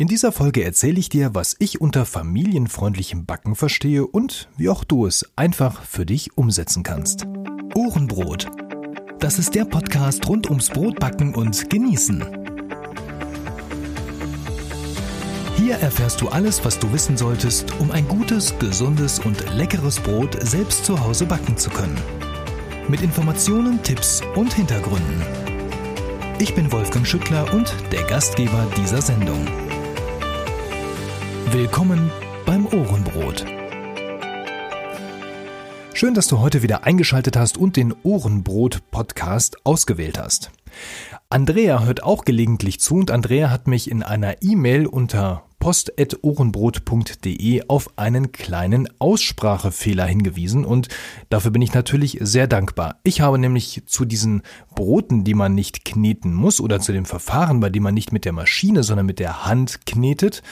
In dieser Folge erzähle ich dir, was ich unter familienfreundlichem Backen verstehe und wie auch du es einfach für dich umsetzen kannst. Ohrenbrot. Das ist der Podcast rund ums Brotbacken und Genießen. Hier erfährst du alles, was du wissen solltest, um ein gutes, gesundes und leckeres Brot selbst zu Hause backen zu können. Mit Informationen, Tipps und Hintergründen. Ich bin Wolfgang Schüttler und der Gastgeber dieser Sendung. Willkommen beim Ohrenbrot. Schön, dass du heute wieder eingeschaltet hast und den Ohrenbrot-Podcast ausgewählt hast. Andrea hört auch gelegentlich zu und Andrea hat mich in einer E-Mail unter post.ohrenbrot.de auf einen kleinen Aussprachefehler hingewiesen und dafür bin ich natürlich sehr dankbar. Ich habe nämlich zu diesen Broten, die man nicht kneten muss oder zu dem Verfahren, bei dem man nicht mit der Maschine, sondern mit der Hand knetet,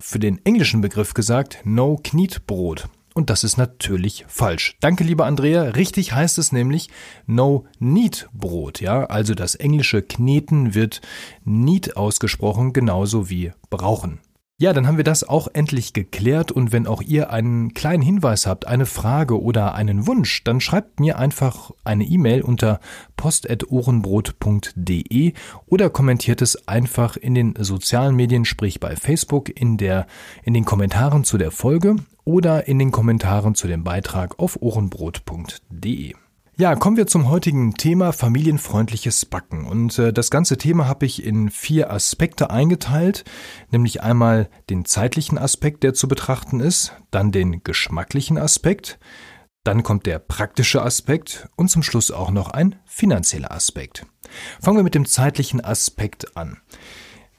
für den englischen Begriff gesagt No Knietbrot. Und das ist natürlich falsch. Danke, lieber Andrea. Richtig heißt es nämlich No Knead Brot. Ja, also das englische Kneten wird Need ausgesprochen, genauso wie brauchen. Ja, dann haben wir das auch endlich geklärt und wenn auch ihr einen kleinen Hinweis habt, eine Frage oder einen Wunsch, dann schreibt mir einfach eine E-Mail unter post.ohrenbrot.de oder kommentiert es einfach in den sozialen Medien, sprich bei Facebook in der in den Kommentaren zu der Folge oder in den Kommentaren zu dem Beitrag auf ohrenbrot.de. Ja, kommen wir zum heutigen Thema familienfreundliches Backen. Und äh, das ganze Thema habe ich in vier Aspekte eingeteilt, nämlich einmal den zeitlichen Aspekt, der zu betrachten ist, dann den geschmacklichen Aspekt, dann kommt der praktische Aspekt und zum Schluss auch noch ein finanzieller Aspekt. Fangen wir mit dem zeitlichen Aspekt an.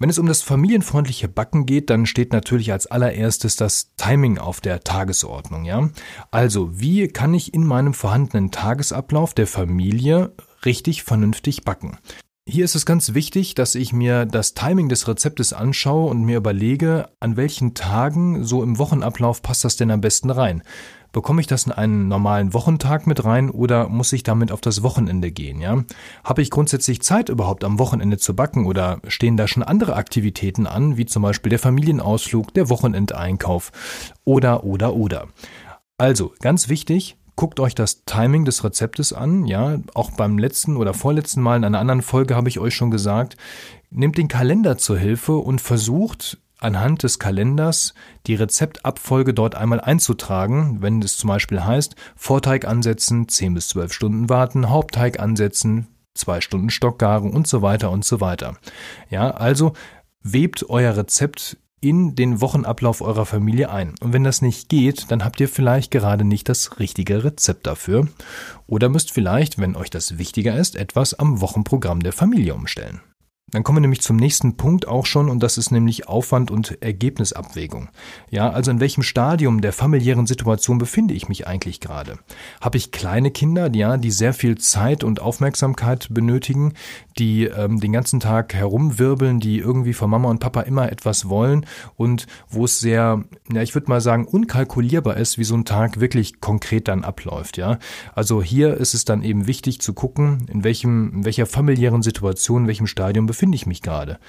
Wenn es um das familienfreundliche Backen geht, dann steht natürlich als allererstes das Timing auf der Tagesordnung, ja? Also, wie kann ich in meinem vorhandenen Tagesablauf der Familie richtig vernünftig backen? Hier ist es ganz wichtig, dass ich mir das Timing des Rezeptes anschaue und mir überlege, an welchen Tagen so im Wochenablauf passt das denn am besten rein. Bekomme ich das in einen normalen Wochentag mit rein oder muss ich damit auf das Wochenende gehen, ja? Habe ich grundsätzlich Zeit überhaupt am Wochenende zu backen oder stehen da schon andere Aktivitäten an, wie zum Beispiel der Familienausflug, der Wochenendeinkauf oder, oder, oder. Also, ganz wichtig, guckt euch das Timing des Rezeptes an, ja, auch beim letzten oder vorletzten Mal in einer anderen Folge habe ich euch schon gesagt, nehmt den Kalender zur Hilfe und versucht anhand des Kalenders die Rezeptabfolge dort einmal einzutragen, wenn es zum Beispiel heißt, Vorteig ansetzen, 10 bis 12 Stunden warten, Hauptteig ansetzen, 2 Stunden Stockgaren und so weiter und so weiter. Ja, also webt euer Rezept in den Wochenablauf eurer Familie ein. Und wenn das nicht geht, dann habt ihr vielleicht gerade nicht das richtige Rezept dafür oder müsst vielleicht, wenn euch das wichtiger ist, etwas am Wochenprogramm der Familie umstellen. Dann kommen wir nämlich zum nächsten Punkt auch schon und das ist nämlich Aufwand und Ergebnisabwägung. Ja, also in welchem Stadium der familiären Situation befinde ich mich eigentlich gerade? Habe ich kleine Kinder, ja, die sehr viel Zeit und Aufmerksamkeit benötigen, die ähm, den ganzen Tag herumwirbeln, die irgendwie von Mama und Papa immer etwas wollen und wo es sehr, ja, ich würde mal sagen, unkalkulierbar ist, wie so ein Tag wirklich konkret dann abläuft, ja? Also hier ist es dann eben wichtig zu gucken, in welchem in welcher familiären Situation, in welchem Stadium befinde befinde ich mich gerade?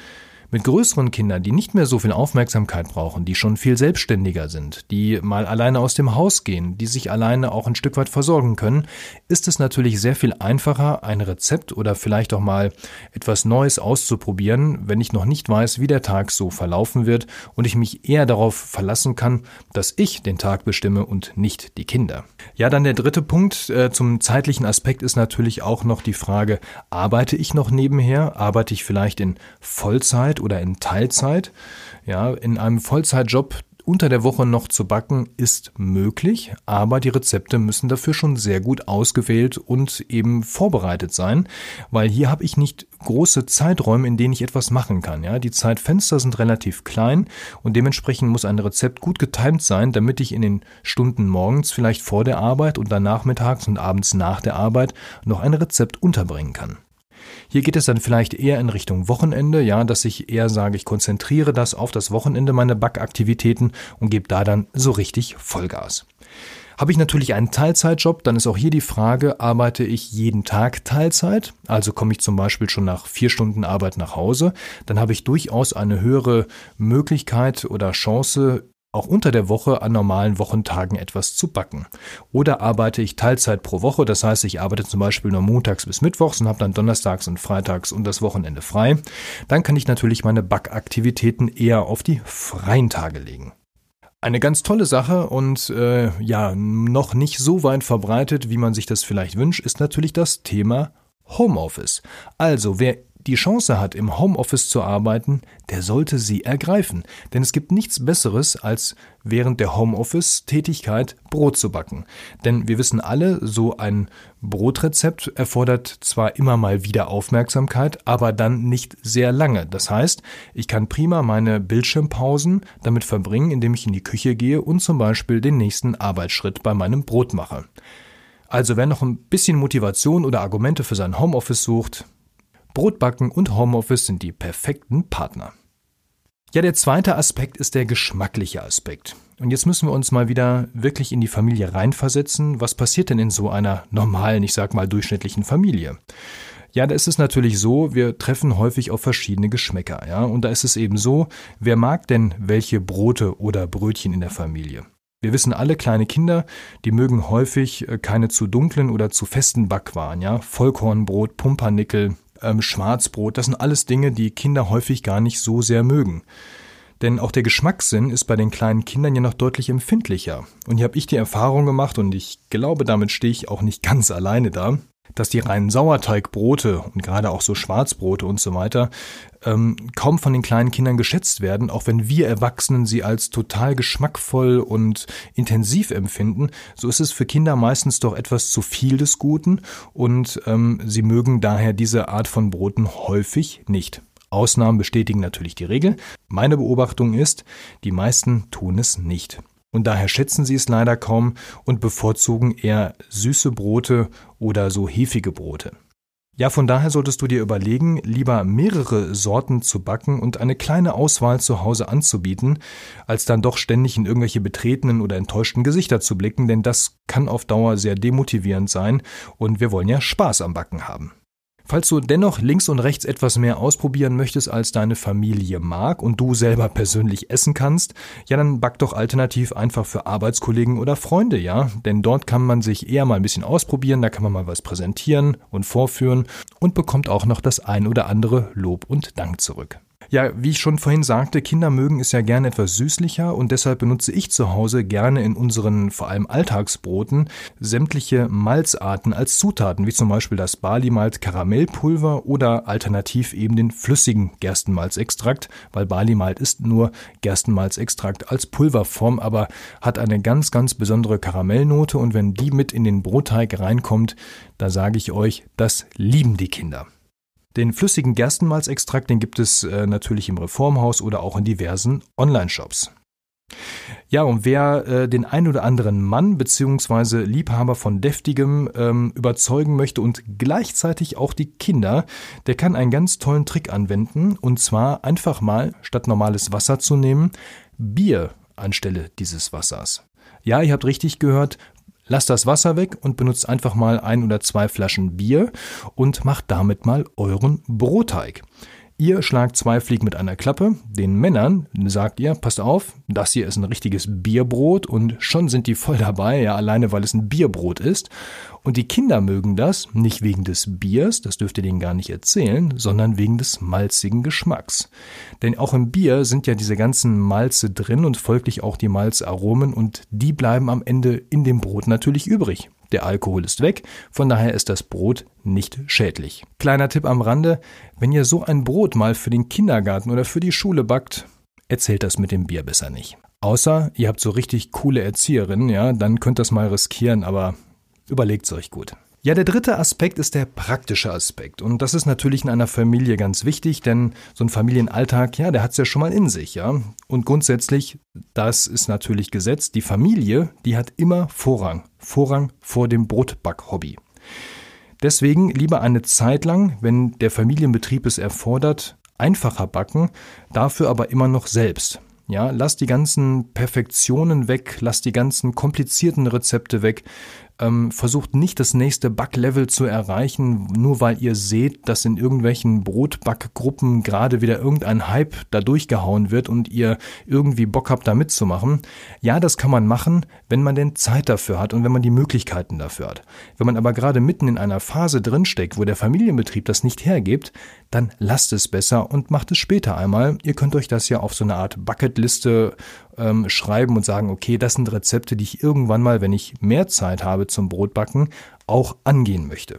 Mit größeren Kindern, die nicht mehr so viel Aufmerksamkeit brauchen, die schon viel selbstständiger sind, die mal alleine aus dem Haus gehen, die sich alleine auch ein Stück weit versorgen können, ist es natürlich sehr viel einfacher, ein Rezept oder vielleicht auch mal etwas Neues auszuprobieren, wenn ich noch nicht weiß, wie der Tag so verlaufen wird und ich mich eher darauf verlassen kann, dass ich den Tag bestimme und nicht die Kinder. Ja, dann der dritte Punkt äh, zum zeitlichen Aspekt ist natürlich auch noch die Frage, arbeite ich noch nebenher? Arbeite ich vielleicht in Vollzeit oder in Teilzeit. Ja, in einem Vollzeitjob unter der Woche noch zu backen ist möglich, aber die Rezepte müssen dafür schon sehr gut ausgewählt und eben vorbereitet sein, weil hier habe ich nicht große Zeiträume, in denen ich etwas machen kann. Ja, die Zeitfenster sind relativ klein und dementsprechend muss ein Rezept gut getimt sein, damit ich in den Stunden morgens vielleicht vor der Arbeit und dann nachmittags und abends nach der Arbeit noch ein Rezept unterbringen kann. Hier geht es dann vielleicht eher in Richtung Wochenende, ja, dass ich eher sage, ich konzentriere das auf das Wochenende, meine Backaktivitäten und gebe da dann so richtig Vollgas. Habe ich natürlich einen Teilzeitjob, dann ist auch hier die Frage, arbeite ich jeden Tag Teilzeit? Also komme ich zum Beispiel schon nach vier Stunden Arbeit nach Hause, dann habe ich durchaus eine höhere Möglichkeit oder Chance, auch unter der Woche an normalen Wochentagen etwas zu backen. Oder arbeite ich Teilzeit pro Woche, das heißt, ich arbeite zum Beispiel nur montags bis mittwochs und habe dann donnerstags und freitags und das Wochenende frei, dann kann ich natürlich meine Backaktivitäten eher auf die freien Tage legen. Eine ganz tolle Sache und äh, ja, noch nicht so weit verbreitet, wie man sich das vielleicht wünscht, ist natürlich das Thema Homeoffice. Also, wer die Chance hat, im Homeoffice zu arbeiten, der sollte sie ergreifen. Denn es gibt nichts Besseres, als während der Homeoffice-Tätigkeit Brot zu backen. Denn wir wissen alle, so ein Brotrezept erfordert zwar immer mal wieder Aufmerksamkeit, aber dann nicht sehr lange. Das heißt, ich kann prima meine Bildschirmpausen damit verbringen, indem ich in die Küche gehe und zum Beispiel den nächsten Arbeitsschritt bei meinem Brot mache. Also wer noch ein bisschen Motivation oder Argumente für sein Homeoffice sucht, Brotbacken und Homeoffice sind die perfekten Partner. Ja, der zweite Aspekt ist der geschmackliche Aspekt. Und jetzt müssen wir uns mal wieder wirklich in die Familie reinversetzen. Was passiert denn in so einer normalen, ich sag mal durchschnittlichen Familie? Ja, da ist es natürlich so, wir treffen häufig auf verschiedene Geschmäcker, ja. Und da ist es eben so, wer mag denn welche Brote oder Brötchen in der Familie? Wir wissen alle, kleine Kinder, die mögen häufig äh, keine zu dunklen oder zu festen Backwaren, ja. Vollkornbrot, Pumpernickel, ähm, Schwarzbrot, das sind alles Dinge, die Kinder häufig gar nicht so sehr mögen. Denn auch der Geschmackssinn ist bei den kleinen Kindern ja noch deutlich empfindlicher. Und hier habe ich die Erfahrung gemacht, und ich glaube, damit stehe ich auch nicht ganz alleine da, dass die reinen Sauerteigbrote und gerade auch so Schwarzbrote und so weiter ähm, kaum von den kleinen Kindern geschätzt werden, auch wenn wir Erwachsenen sie als total geschmackvoll und intensiv empfinden, so ist es für Kinder meistens doch etwas zu viel des Guten und ähm, sie mögen daher diese Art von Broten häufig nicht. Ausnahmen bestätigen natürlich die Regel. Meine Beobachtung ist, die meisten tun es nicht und daher schätzen sie es leider kaum und bevorzugen eher süße Brote oder so hefige Brote. Ja, von daher solltest du dir überlegen, lieber mehrere Sorten zu backen und eine kleine Auswahl zu Hause anzubieten, als dann doch ständig in irgendwelche betretenen oder enttäuschten Gesichter zu blicken, denn das kann auf Dauer sehr demotivierend sein und wir wollen ja Spaß am Backen haben. Falls du dennoch links und rechts etwas mehr ausprobieren möchtest, als deine Familie mag und du selber persönlich essen kannst, ja, dann back doch alternativ einfach für Arbeitskollegen oder Freunde, ja? Denn dort kann man sich eher mal ein bisschen ausprobieren, da kann man mal was präsentieren und vorführen und bekommt auch noch das ein oder andere Lob und Dank zurück. Ja, wie ich schon vorhin sagte, Kinder mögen es ja gerne etwas süßlicher und deshalb benutze ich zu Hause gerne in unseren vor allem Alltagsbroten sämtliche Malzarten als Zutaten, wie zum Beispiel das Barley-Malt Karamellpulver oder alternativ eben den flüssigen Gerstenmalzextrakt, weil Barley-Malt ist nur Gerstenmalzextrakt als Pulverform, aber hat eine ganz, ganz besondere Karamellnote und wenn die mit in den Brotteig reinkommt, da sage ich euch, das lieben die Kinder. Den flüssigen Gerstenmalzextrakt, den gibt es äh, natürlich im Reformhaus oder auch in diversen Online-Shops. Ja, und wer äh, den ein oder anderen Mann bzw. Liebhaber von deftigem ähm, überzeugen möchte und gleichzeitig auch die Kinder, der kann einen ganz tollen Trick anwenden und zwar einfach mal statt normales Wasser zu nehmen, Bier anstelle dieses Wassers. Ja, ihr habt richtig gehört, Lasst das Wasser weg und benutzt einfach mal ein oder zwei Flaschen Bier und macht damit mal euren Brotteig. Ihr schlagt zwei Fliegen mit einer Klappe. Den Männern sagt ihr, passt auf, das hier ist ein richtiges Bierbrot und schon sind die voll dabei, ja, alleine weil es ein Bierbrot ist. Und die Kinder mögen das nicht wegen des Biers, das dürft ihr denen gar nicht erzählen, sondern wegen des malzigen Geschmacks. Denn auch im Bier sind ja diese ganzen Malze drin und folglich auch die Malzaromen und die bleiben am Ende in dem Brot natürlich übrig. Der Alkohol ist weg, von daher ist das Brot nicht schädlich. Kleiner Tipp am Rande, wenn ihr so ein Brot mal für den Kindergarten oder für die Schule backt, erzählt das mit dem Bier besser nicht. Außer ihr habt so richtig coole Erzieherinnen, ja, dann könnt ihr das mal riskieren, aber überlegt es euch gut. Ja, der dritte Aspekt ist der praktische Aspekt. Und das ist natürlich in einer Familie ganz wichtig, denn so ein Familienalltag, ja, der hat es ja schon mal in sich, ja. Und grundsätzlich, das ist natürlich Gesetz, die Familie, die hat immer Vorrang. Vorrang vor dem Brotback-Hobby. Deswegen lieber eine Zeit lang, wenn der Familienbetrieb es erfordert, einfacher backen, dafür aber immer noch selbst. Ja, lass die ganzen Perfektionen weg, lass die ganzen komplizierten Rezepte weg, ähm, versucht nicht das nächste Backlevel zu erreichen, nur weil ihr seht, dass in irgendwelchen Brotbackgruppen gerade wieder irgendein Hype da durchgehauen wird und ihr irgendwie Bock habt, da mitzumachen. Ja, das kann man machen, wenn man denn Zeit dafür hat und wenn man die Möglichkeiten dafür hat. Wenn man aber gerade mitten in einer Phase drinsteckt, wo der Familienbetrieb das nicht hergibt, dann lasst es besser und macht es später einmal. Ihr könnt euch das ja auf so eine Art Bucketliste ähm, schreiben und sagen, okay, das sind Rezepte, die ich irgendwann mal, wenn ich mehr Zeit habe zum Brotbacken, auch angehen möchte.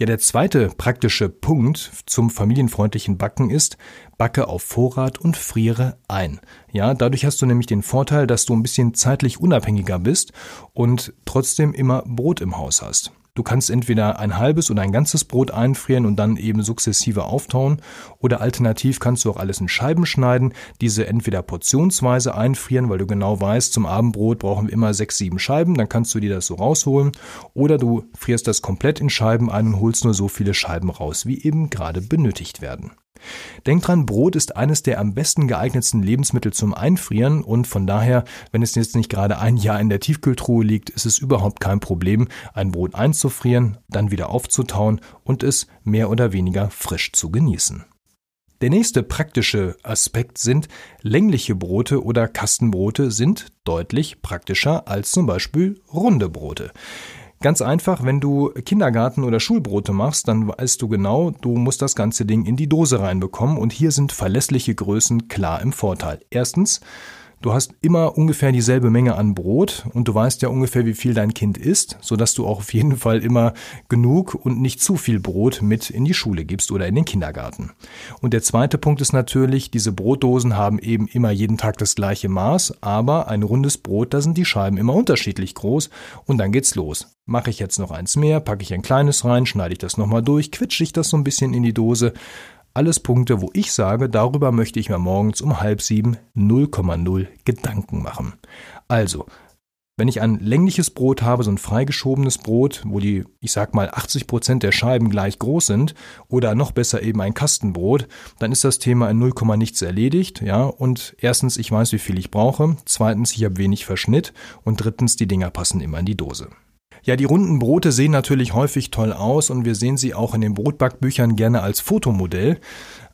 Ja, der zweite praktische Punkt zum familienfreundlichen Backen ist, backe auf Vorrat und friere ein. Ja, dadurch hast du nämlich den Vorteil, dass du ein bisschen zeitlich unabhängiger bist und trotzdem immer Brot im Haus hast. Du kannst entweder ein halbes oder ein ganzes Brot einfrieren und dann eben sukzessive auftauen oder alternativ kannst du auch alles in Scheiben schneiden, diese entweder portionsweise einfrieren, weil du genau weißt, zum Abendbrot brauchen wir immer sechs, sieben Scheiben, dann kannst du dir das so rausholen oder du frierst das komplett in Scheiben ein und holst nur so viele Scheiben raus, wie eben gerade benötigt werden. Denkt dran, Brot ist eines der am besten geeignetsten Lebensmittel zum Einfrieren und von daher, wenn es jetzt nicht gerade ein Jahr in der Tiefkühltruhe liegt, ist es überhaupt kein Problem, ein Brot einzufrieren, dann wieder aufzutauen und es mehr oder weniger frisch zu genießen. Der nächste praktische Aspekt sind längliche Brote oder Kastenbrote sind deutlich praktischer als zum Beispiel runde Brote. Ganz einfach, wenn du Kindergarten- oder Schulbrote machst, dann weißt du genau, du musst das ganze Ding in die Dose reinbekommen und hier sind verlässliche Größen klar im Vorteil. Erstens, Du hast immer ungefähr dieselbe Menge an Brot und du weißt ja ungefähr, wie viel dein Kind isst, sodass du auch auf jeden Fall immer genug und nicht zu viel Brot mit in die Schule gibst oder in den Kindergarten. Und der zweite Punkt ist natürlich, diese Brotdosen haben eben immer jeden Tag das gleiche Maß, aber ein rundes Brot, da sind die Scheiben immer unterschiedlich groß und dann geht's los. Mache ich jetzt noch eins mehr, packe ich ein kleines rein, schneide ich das nochmal durch, quetsche ich das so ein bisschen in die Dose, alles Punkte, wo ich sage, darüber möchte ich mir morgens um halb sieben 0,0 Gedanken machen. Also, wenn ich ein längliches Brot habe, so ein freigeschobenes Brot, wo die, ich sag mal, 80 Prozent der Scheiben gleich groß sind, oder noch besser eben ein Kastenbrot, dann ist das Thema in 0, nichts erledigt, ja. Und erstens, ich weiß, wie viel ich brauche. Zweitens, ich habe wenig Verschnitt. Und drittens, die Dinger passen immer in die Dose. Ja, die runden Brote sehen natürlich häufig toll aus und wir sehen sie auch in den Brotbackbüchern gerne als Fotomodell.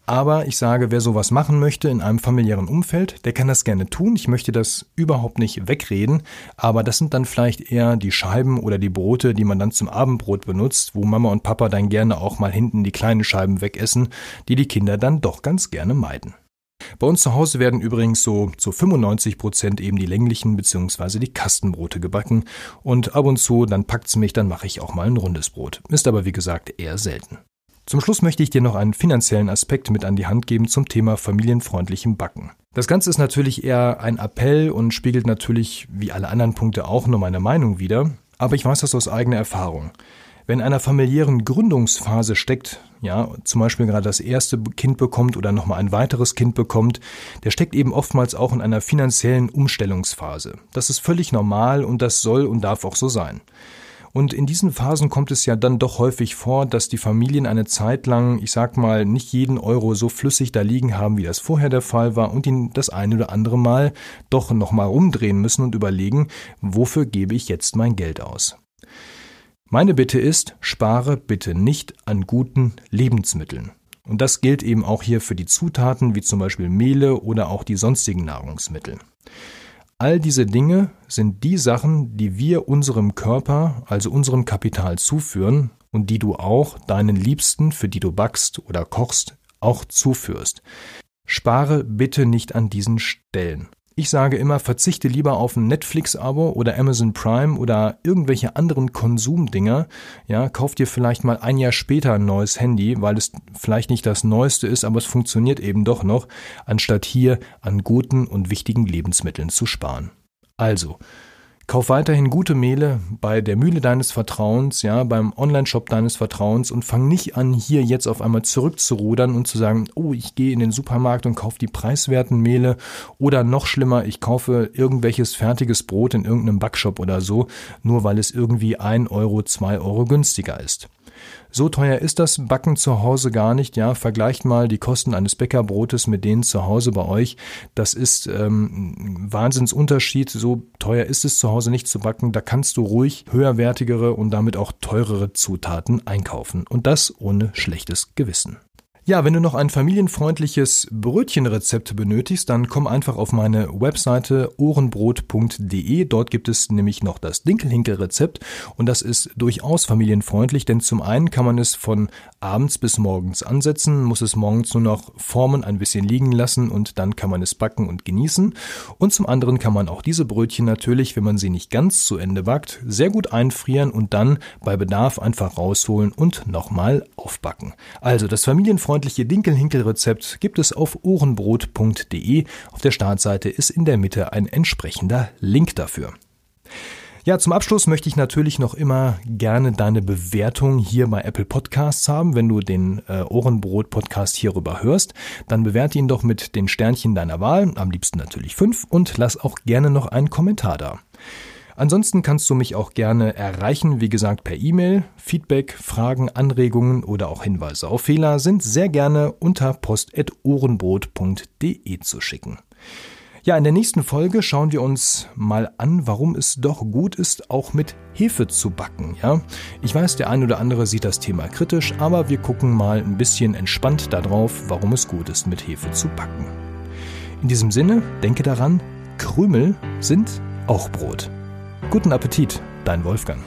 Aber ich sage, wer sowas machen möchte in einem familiären Umfeld, der kann das gerne tun. Ich möchte das überhaupt nicht wegreden, aber das sind dann vielleicht eher die Scheiben oder die Brote, die man dann zum Abendbrot benutzt, wo Mama und Papa dann gerne auch mal hinten die kleinen Scheiben wegessen, die die Kinder dann doch ganz gerne meiden. Bei uns zu Hause werden übrigens so zu 95 Prozent eben die länglichen bzw. die Kastenbrote gebacken und ab und zu, dann packt's mich, dann mache ich auch mal ein rundes Brot. Ist aber wie gesagt eher selten. Zum Schluss möchte ich dir noch einen finanziellen Aspekt mit an die Hand geben zum Thema familienfreundlichem Backen. Das Ganze ist natürlich eher ein Appell und spiegelt natürlich wie alle anderen Punkte auch nur meine Meinung wider, aber ich weiß das aus eigener Erfahrung. Wenn in einer familiären Gründungsphase steckt, ja, zum Beispiel gerade das erste Kind bekommt oder nochmal ein weiteres Kind bekommt, der steckt eben oftmals auch in einer finanziellen Umstellungsphase. Das ist völlig normal und das soll und darf auch so sein. Und in diesen Phasen kommt es ja dann doch häufig vor, dass die Familien eine Zeit lang, ich sag mal, nicht jeden Euro so flüssig da liegen haben, wie das vorher der Fall war und ihn das eine oder andere Mal doch nochmal umdrehen müssen und überlegen, wofür gebe ich jetzt mein Geld aus. Meine Bitte ist, spare bitte nicht an guten Lebensmitteln. Und das gilt eben auch hier für die Zutaten wie zum Beispiel Mehle oder auch die sonstigen Nahrungsmittel. All diese Dinge sind die Sachen, die wir unserem Körper, also unserem Kapital zuführen und die du auch deinen Liebsten, für die du backst oder kochst, auch zuführst. Spare bitte nicht an diesen Stellen. Ich sage immer, verzichte lieber auf ein Netflix-Abo oder Amazon Prime oder irgendwelche anderen Konsumdinger. Ja, kauf dir vielleicht mal ein Jahr später ein neues Handy, weil es vielleicht nicht das neueste ist, aber es funktioniert eben doch noch, anstatt hier an guten und wichtigen Lebensmitteln zu sparen. Also, Kauf weiterhin gute Mehle bei der Mühle deines Vertrauens, ja, beim Online-Shop deines Vertrauens und fang nicht an, hier jetzt auf einmal zurückzurudern und zu sagen, oh, ich gehe in den Supermarkt und kaufe die preiswerten Mehle oder noch schlimmer, ich kaufe irgendwelches fertiges Brot in irgendeinem Backshop oder so, nur weil es irgendwie ein Euro, zwei Euro günstiger ist. So teuer ist das Backen zu Hause gar nicht. Ja, vergleicht mal die Kosten eines Bäckerbrotes mit denen zu Hause bei euch. Das ist ähm, ein Wahnsinnsunterschied. So teuer ist es zu Hause nicht zu backen. Da kannst du ruhig höherwertigere und damit auch teurere Zutaten einkaufen. Und das ohne schlechtes Gewissen. Ja, wenn du noch ein familienfreundliches Brötchenrezept benötigst, dann komm einfach auf meine Webseite ohrenbrot.de. Dort gibt es nämlich noch das Dinkelhinkel-Rezept und das ist durchaus familienfreundlich, denn zum einen kann man es von abends bis morgens ansetzen, muss es morgens nur noch formen, ein bisschen liegen lassen und dann kann man es backen und genießen. Und zum anderen kann man auch diese Brötchen natürlich, wenn man sie nicht ganz zu Ende backt, sehr gut einfrieren und dann bei Bedarf einfach rausholen und nochmal aufbacken. Also das familienfreundliche freundliche Dinkelhinkel-Rezept gibt es auf ohrenbrot.de. Auf der Startseite ist in der Mitte ein entsprechender Link dafür. Ja, zum Abschluss möchte ich natürlich noch immer gerne deine Bewertung hier bei Apple Podcasts haben. Wenn du den äh, Ohrenbrot Podcast hierüber hörst, dann bewerte ihn doch mit den Sternchen deiner Wahl, am liebsten natürlich fünf, und lass auch gerne noch einen Kommentar da. Ansonsten kannst du mich auch gerne erreichen, wie gesagt, per E-Mail. Feedback, Fragen, Anregungen oder auch Hinweise auf Fehler sind sehr gerne unter post.ohrenbrot.de zu schicken. Ja, in der nächsten Folge schauen wir uns mal an, warum es doch gut ist, auch mit Hefe zu backen. Ja, ich weiß, der ein oder andere sieht das Thema kritisch, aber wir gucken mal ein bisschen entspannt darauf, warum es gut ist, mit Hefe zu backen. In diesem Sinne, denke daran, Krümel sind auch Brot. Guten Appetit, dein Wolfgang.